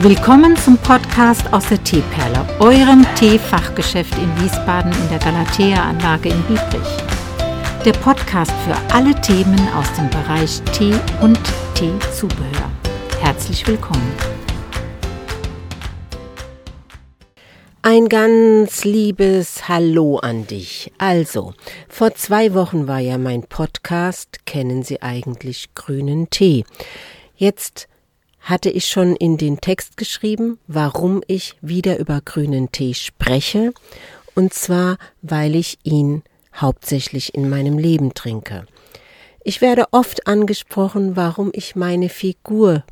Willkommen zum Podcast aus der Teeperle, eurem Teefachgeschäft in Wiesbaden in der Galatea-Anlage in Biebrich. Der Podcast für alle Themen aus dem Bereich Tee und Teezubehör. Herzlich willkommen. Ein ganz liebes Hallo an dich. Also, vor zwei Wochen war ja mein Podcast Kennen Sie eigentlich grünen Tee? Jetzt hatte ich schon in den Text geschrieben, warum ich wieder über grünen Tee spreche, und zwar, weil ich ihn hauptsächlich in meinem Leben trinke. Ich werde oft angesprochen, warum ich meine Figur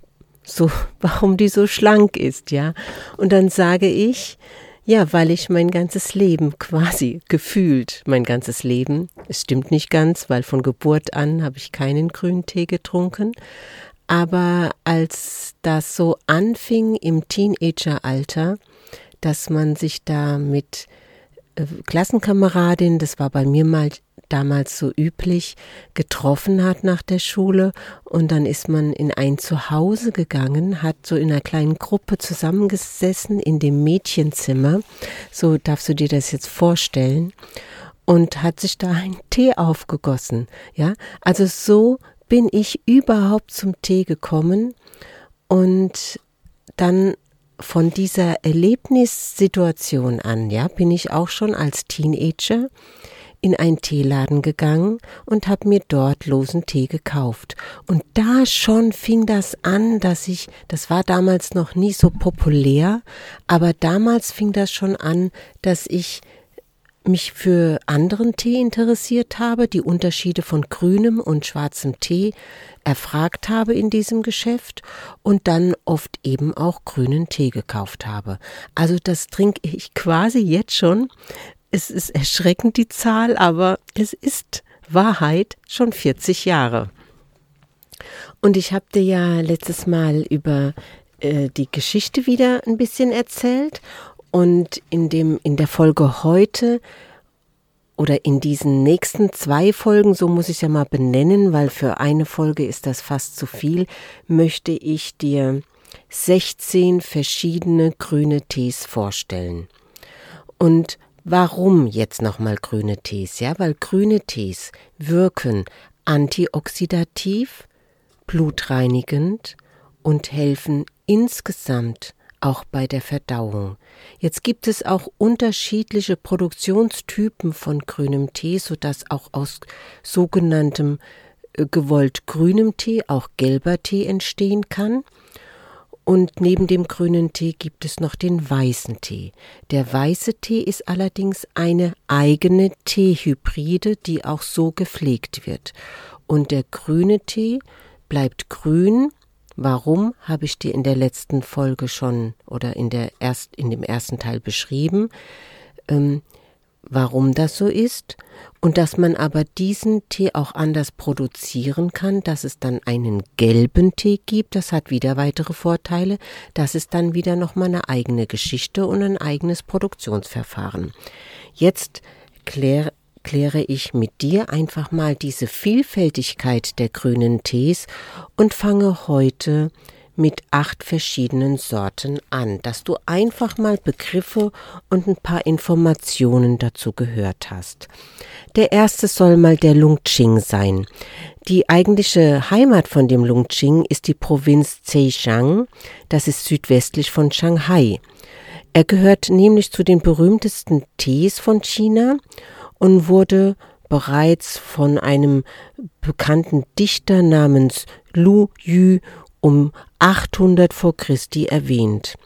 so, warum die so schlank ist, ja. Und dann sage ich, ja, weil ich mein ganzes Leben quasi gefühlt, mein ganzes Leben, es stimmt nicht ganz, weil von Geburt an habe ich keinen grünen Tee getrunken, aber als das so anfing im Teenageralter, dass man sich da mit äh, Klassenkameradin, das war bei mir mal damals so üblich, getroffen hat nach der Schule und dann ist man in ein Zuhause gegangen, hat so in einer kleinen Gruppe zusammengesessen in dem Mädchenzimmer, so darfst du dir das jetzt vorstellen, und hat sich da einen Tee aufgegossen, ja, also so bin ich überhaupt zum Tee gekommen und dann von dieser Erlebnissituation an, ja, bin ich auch schon als Teenager in einen Teeladen gegangen und habe mir dort losen Tee gekauft. Und da schon fing das an, dass ich, das war damals noch nie so populär, aber damals fing das schon an, dass ich mich für anderen Tee interessiert habe, die Unterschiede von grünem und schwarzem Tee erfragt habe in diesem Geschäft und dann oft eben auch grünen Tee gekauft habe. Also das trinke ich quasi jetzt schon. Es ist erschreckend die Zahl, aber es ist Wahrheit schon 40 Jahre. Und ich habe dir ja letztes Mal über äh, die Geschichte wieder ein bisschen erzählt und in dem, in der Folge heute oder in diesen nächsten zwei Folgen, so muss ich ja mal benennen, weil für eine Folge ist das fast zu viel, möchte ich dir 16 verschiedene grüne Tees vorstellen. Und warum jetzt nochmal grüne Tees? Ja, weil grüne Tees wirken antioxidativ, blutreinigend und helfen insgesamt auch bei der Verdauung. Jetzt gibt es auch unterschiedliche Produktionstypen von grünem Tee, sodass auch aus sogenanntem äh, gewollt grünem Tee auch gelber Tee entstehen kann. Und neben dem grünen Tee gibt es noch den weißen Tee. Der weiße Tee ist allerdings eine eigene Teehybride, die auch so gepflegt wird. Und der grüne Tee bleibt grün, Warum habe ich dir in der letzten Folge schon oder in der erst in dem ersten Teil beschrieben, ähm, warum das so ist? Und dass man aber diesen Tee auch anders produzieren kann, dass es dann einen gelben Tee gibt, das hat wieder weitere Vorteile, das ist dann wieder nochmal eine eigene Geschichte und ein eigenes Produktionsverfahren. Jetzt klär, kläre ich mit dir einfach mal diese Vielfältigkeit der grünen Tees und fange heute mit acht verschiedenen Sorten an, dass du einfach mal Begriffe und ein paar Informationen dazu gehört hast. Der erste soll mal der Lungching sein. Die eigentliche Heimat von dem Lungching ist die Provinz Zhejiang, das ist südwestlich von Shanghai. Er gehört nämlich zu den berühmtesten Tees von China und wurde bereits von einem bekannten Dichter namens Lu Yu um 800 vor Christi erwähnt.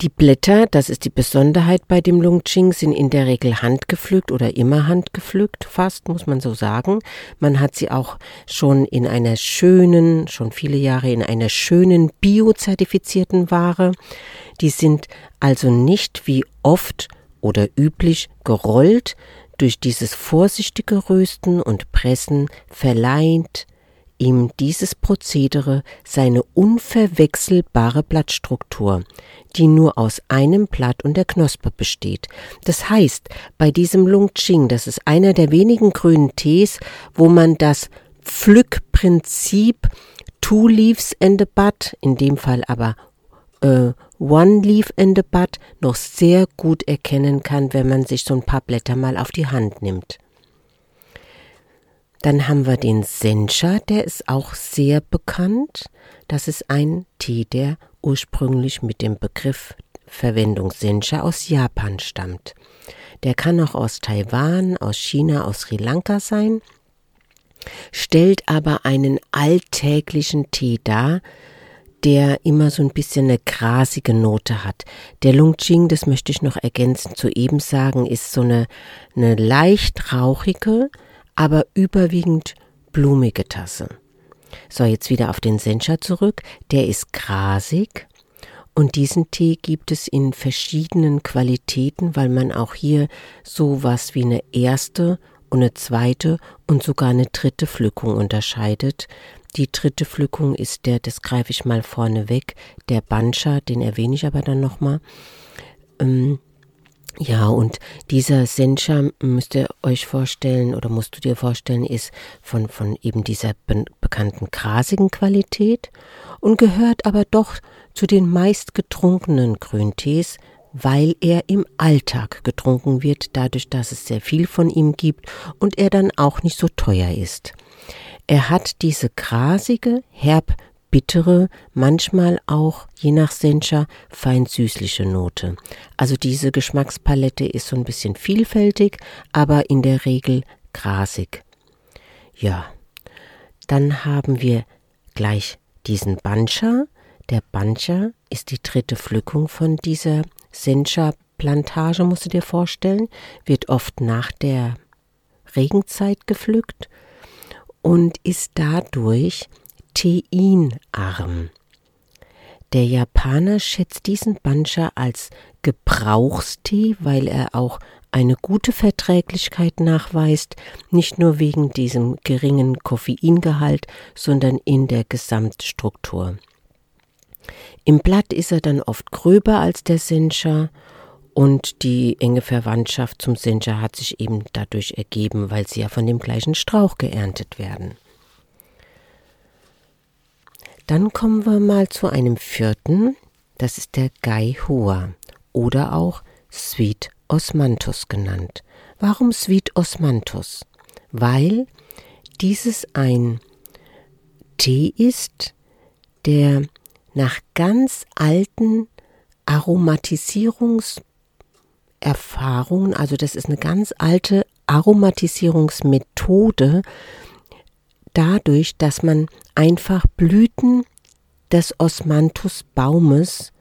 Die Blätter, das ist die Besonderheit bei dem Lungching, sind in der Regel handgepflückt oder immer handgepflückt, fast muss man so sagen. Man hat sie auch schon in einer schönen, schon viele Jahre in einer schönen biozertifizierten Ware. Die sind also nicht wie oft oder üblich gerollt, durch dieses vorsichtige Rösten und Pressen verleiht ihm dieses Prozedere seine unverwechselbare Blattstruktur, die nur aus einem Blatt und der Knospe besteht. Das heißt, bei diesem Lungching, das ist einer der wenigen grünen Tees, wo man das Pflückprinzip Two Leaves and a Bud, in dem Fall aber äh, One Leaf in the Bud noch sehr gut erkennen kann, wenn man sich so ein paar Blätter mal auf die Hand nimmt. Dann haben wir den Sencha, der ist auch sehr bekannt. Das ist ein Tee, der ursprünglich mit dem Begriff Verwendung Sencha aus Japan stammt. Der kann auch aus Taiwan, aus China, aus Sri Lanka sein, stellt aber einen alltäglichen Tee dar, der immer so ein bisschen eine grasige Note hat. Der Lungching, das möchte ich noch ergänzend zu eben sagen, ist so eine, eine leicht rauchige, aber überwiegend blumige Tasse. So, jetzt wieder auf den Sencha zurück. Der ist grasig und diesen Tee gibt es in verschiedenen Qualitäten, weil man auch hier so was wie eine erste und eine zweite und sogar eine dritte Pflückung unterscheidet. Die dritte Pflückung ist der, das greife ich mal vorne weg, der Bancha, den erwähne ich aber dann nochmal. Ähm, ja, und dieser Sencha müsst ihr euch vorstellen oder musst du dir vorstellen, ist von, von eben dieser be bekannten grasigen Qualität und gehört aber doch zu den meist getrunkenen Grüntees, weil er im Alltag getrunken wird, dadurch, dass es sehr viel von ihm gibt und er dann auch nicht so teuer ist. Er hat diese grasige, herb bittere, manchmal auch, je nach Sencha, fein süßliche Note. Also diese Geschmackspalette ist so ein bisschen vielfältig, aber in der Regel grasig. Ja, dann haben wir gleich diesen Bancha. Der Bancha ist die dritte Pflückung von dieser Sencha-Plantage, musst du dir vorstellen, wird oft nach der Regenzeit gepflückt und ist dadurch teinarm. Der Japaner schätzt diesen Bancha als Gebrauchstee, weil er auch eine gute Verträglichkeit nachweist, nicht nur wegen diesem geringen Koffeingehalt, sondern in der Gesamtstruktur. Im Blatt ist er dann oft gröber als der Sencha und die enge Verwandtschaft zum Sencha hat sich eben dadurch ergeben, weil sie ja von dem gleichen Strauch geerntet werden. Dann kommen wir mal zu einem vierten, das ist der Gai Hua oder auch Sweet Osmanthus genannt. Warum Sweet Osmanthus? Weil dieses ein Tee ist, der nach ganz alten Aromatisierungserfahrungen, also das ist eine ganz alte Aromatisierungsmethode, dadurch, dass man einfach Blüten des Osmanthus-Baumes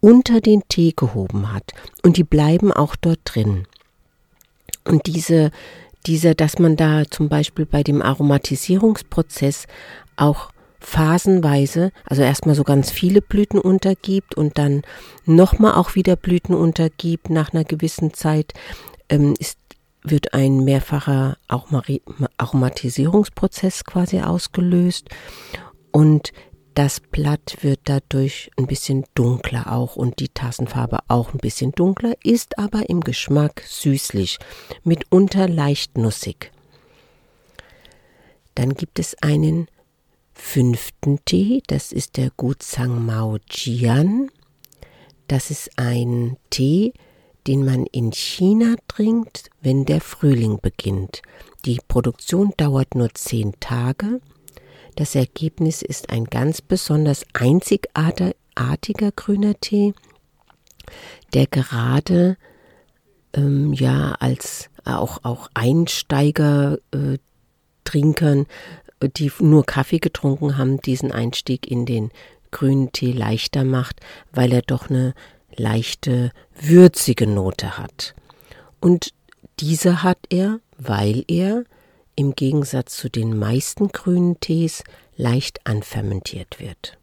unter den Tee gehoben hat. Und die bleiben auch dort drin. Und diese, dieser, dass man da zum Beispiel bei dem Aromatisierungsprozess auch phasenweise, also erstmal so ganz viele Blüten untergibt und dann nochmal auch wieder Blüten untergibt nach einer gewissen Zeit, ähm, ist wird ein mehrfacher Aromatisierungsprozess quasi ausgelöst und das Blatt wird dadurch ein bisschen dunkler auch und die Tassenfarbe auch ein bisschen dunkler, ist aber im Geschmack süßlich, mitunter leicht nussig. Dann gibt es einen fünften Tee, das ist der Gutsang Mao Jian. Das ist ein Tee, den man in China trinkt, wenn der Frühling beginnt. Die Produktion dauert nur zehn Tage. Das Ergebnis ist ein ganz besonders einzigartiger grüner Tee, der gerade ähm, ja als auch, auch Einsteiger äh, Trinkern, die nur Kaffee getrunken haben, diesen Einstieg in den grünen Tee leichter macht, weil er doch eine leichte, würzige Note hat. Und diese hat er, weil er im Gegensatz zu den meisten grünen Tees leicht anfermentiert wird.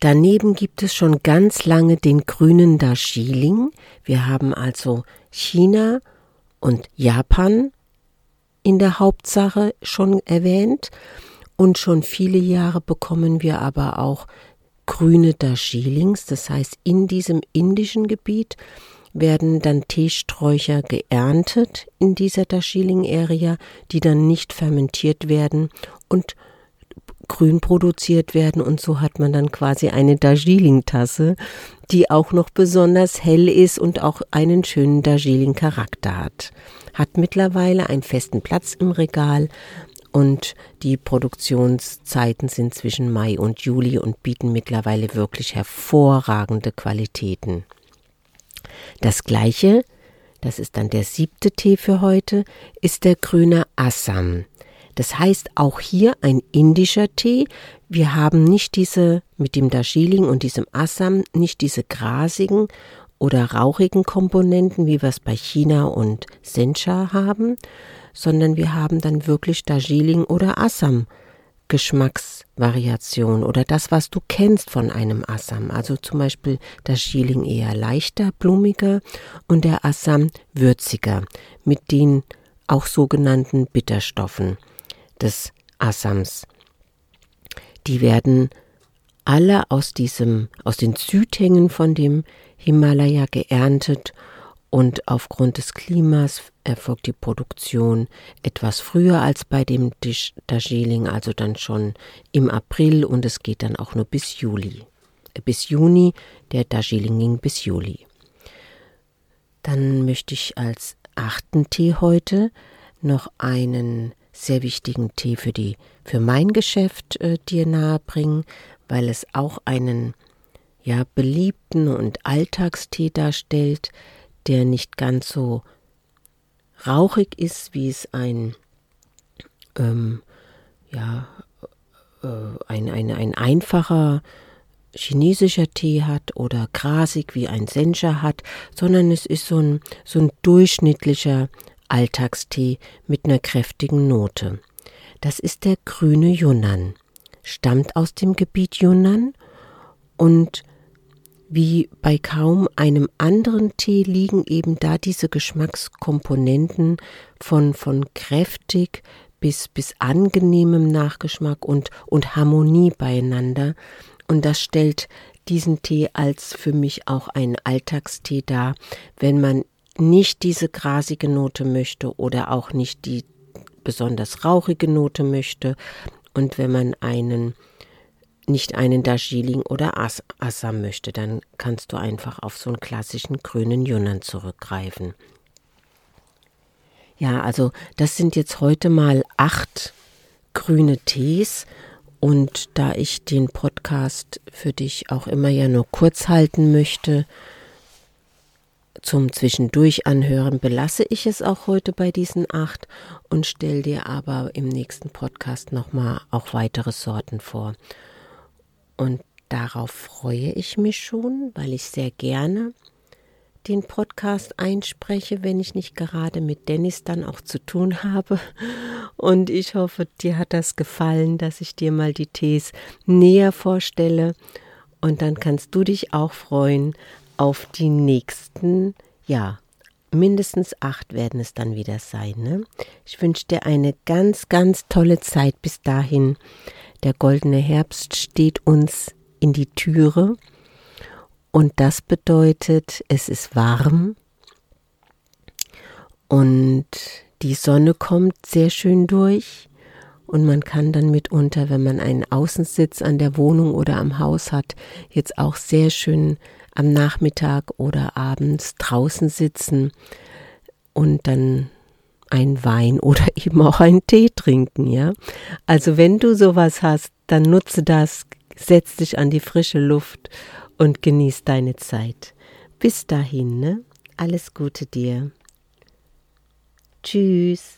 Daneben gibt es schon ganz lange den grünen Darjeeling. Wir haben also China und Japan in der Hauptsache schon erwähnt. Und schon viele Jahre bekommen wir aber auch grüne Darjeelings, das heißt in diesem indischen Gebiet werden dann Teesträucher geerntet in dieser Darjeeling-Area, die dann nicht fermentiert werden und grün produziert werden und so hat man dann quasi eine Darjeeling-Tasse, die auch noch besonders hell ist und auch einen schönen Darjeeling-Charakter hat. Hat mittlerweile einen festen Platz im Regal und die Produktionszeiten sind zwischen Mai und Juli und bieten mittlerweile wirklich hervorragende Qualitäten. Das gleiche, das ist dann der siebte Tee für heute, ist der grüne Assam. Das heißt auch hier ein indischer Tee. Wir haben nicht diese mit dem Darjeeling und diesem Assam, nicht diese grasigen oder rauchigen Komponenten, wie wir es bei China und Sencha haben, sondern wir haben dann wirklich Darjeeling oder Assam Geschmacksvariation oder das, was du kennst von einem Assam. Also zum Beispiel Darjeeling eher leichter, blumiger und der Assam würziger mit den auch sogenannten Bitterstoffen des Assams. Die werden alle aus diesem, aus den Südhängen von dem Himalaya geerntet und aufgrund des Klimas erfolgt die Produktion etwas früher als bei dem Darjeeling, also dann schon im April und es geht dann auch nur bis Juli. Äh, bis Juni, der Darjeeling ging bis Juli. Dann möchte ich als achten Tee heute noch einen sehr wichtigen Tee für die für mein Geschäft äh, dir nahebringen, weil es auch einen ja beliebten und Alltagstee darstellt, der nicht ganz so rauchig ist, wie es ein ähm, ja äh, ein, ein, ein einfacher chinesischer Tee hat oder grasig wie ein Sencha hat, sondern es ist so ein, so ein durchschnittlicher Alltagstee mit einer kräftigen Note. Das ist der grüne Yunnan, stammt aus dem Gebiet Yunnan und wie bei kaum einem anderen Tee liegen eben da diese Geschmackskomponenten von, von kräftig bis, bis angenehmem Nachgeschmack und, und Harmonie beieinander. Und das stellt diesen Tee als für mich auch einen Alltagstee dar, wenn man nicht diese grasige Note möchte oder auch nicht die besonders rauchige Note möchte und wenn man einen nicht einen Darjeeling oder Assam möchte, dann kannst du einfach auf so einen klassischen grünen Yunnan zurückgreifen. Ja, also das sind jetzt heute mal acht grüne Tees und da ich den Podcast für dich auch immer ja nur kurz halten möchte, zum Zwischendurch anhören belasse ich es auch heute bei diesen acht und stelle dir aber im nächsten Podcast nochmal auch weitere Sorten vor. Und darauf freue ich mich schon, weil ich sehr gerne den Podcast einspreche, wenn ich nicht gerade mit Dennis dann auch zu tun habe. Und ich hoffe, dir hat das gefallen, dass ich dir mal die Tees näher vorstelle. Und dann kannst du dich auch freuen auf die nächsten, ja, mindestens acht werden es dann wieder sein. Ne? Ich wünsche dir eine ganz, ganz tolle Zeit bis dahin. Der goldene Herbst steht uns in die Türe und das bedeutet, es ist warm und die Sonne kommt sehr schön durch und man kann dann mitunter, wenn man einen Außensitz an der Wohnung oder am Haus hat, jetzt auch sehr schön am Nachmittag oder abends draußen sitzen und dann ein Wein oder eben auch einen Tee trinken, ja. Also wenn du sowas hast, dann nutze das, setz dich an die frische Luft und genieß deine Zeit. Bis dahin, ne? Alles Gute dir. Tschüss.